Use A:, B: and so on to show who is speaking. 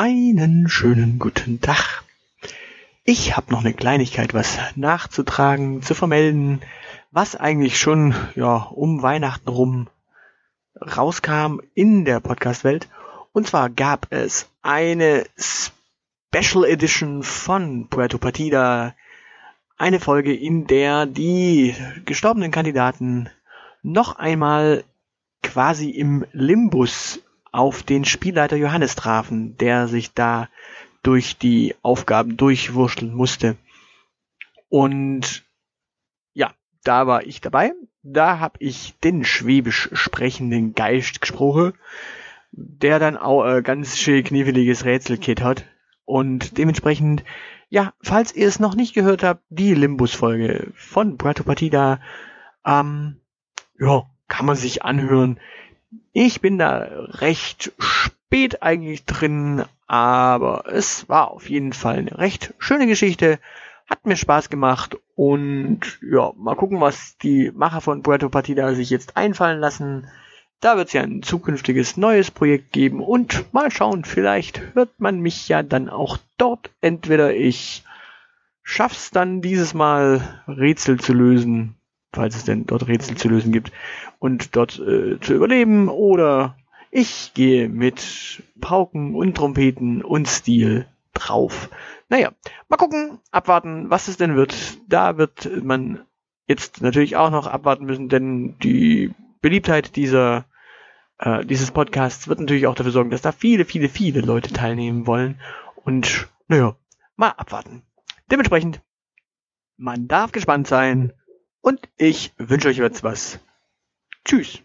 A: Einen schönen guten Tag. Ich habe noch eine Kleinigkeit, was nachzutragen, zu vermelden, was eigentlich schon ja um Weihnachten rum rauskam in der Podcast-Welt. Und zwar gab es eine Special Edition von Puerto Partida, eine Folge, in der die gestorbenen Kandidaten noch einmal quasi im Limbus auf den Spielleiter Johannes trafen, der sich da durch die Aufgaben durchwurschteln musste. Und ja, da war ich dabei. Da habe ich den schwäbisch sprechenden Geist gesprochen, der dann auch ein ganz schön kniffliges Rätselkit hat. Und dementsprechend, ja, falls ihr es noch nicht gehört habt, die Limbus-Folge von Puerto Partida, ähm, ja, kann man sich anhören. Ich bin da recht spät eigentlich drin, aber es war auf jeden Fall eine recht schöne Geschichte. Hat mir Spaß gemacht und ja, mal gucken, was die Macher von Puerto Partida sich jetzt einfallen lassen. Da wird es ja ein zukünftiges neues Projekt geben und mal schauen, vielleicht hört man mich ja dann auch dort. Entweder ich schaff's dann dieses Mal Rätsel zu lösen falls es denn dort Rätsel zu lösen gibt und dort äh, zu überleben oder ich gehe mit Pauken und Trompeten und Stil drauf. Naja, mal gucken, abwarten, was es denn wird. Da wird man jetzt natürlich auch noch abwarten müssen, denn die Beliebtheit dieser äh, dieses Podcasts wird natürlich auch dafür sorgen, dass da viele, viele, viele Leute teilnehmen wollen. Und naja, mal abwarten. Dementsprechend, man darf gespannt sein und ich wünsche euch jetzt was. Tschüss.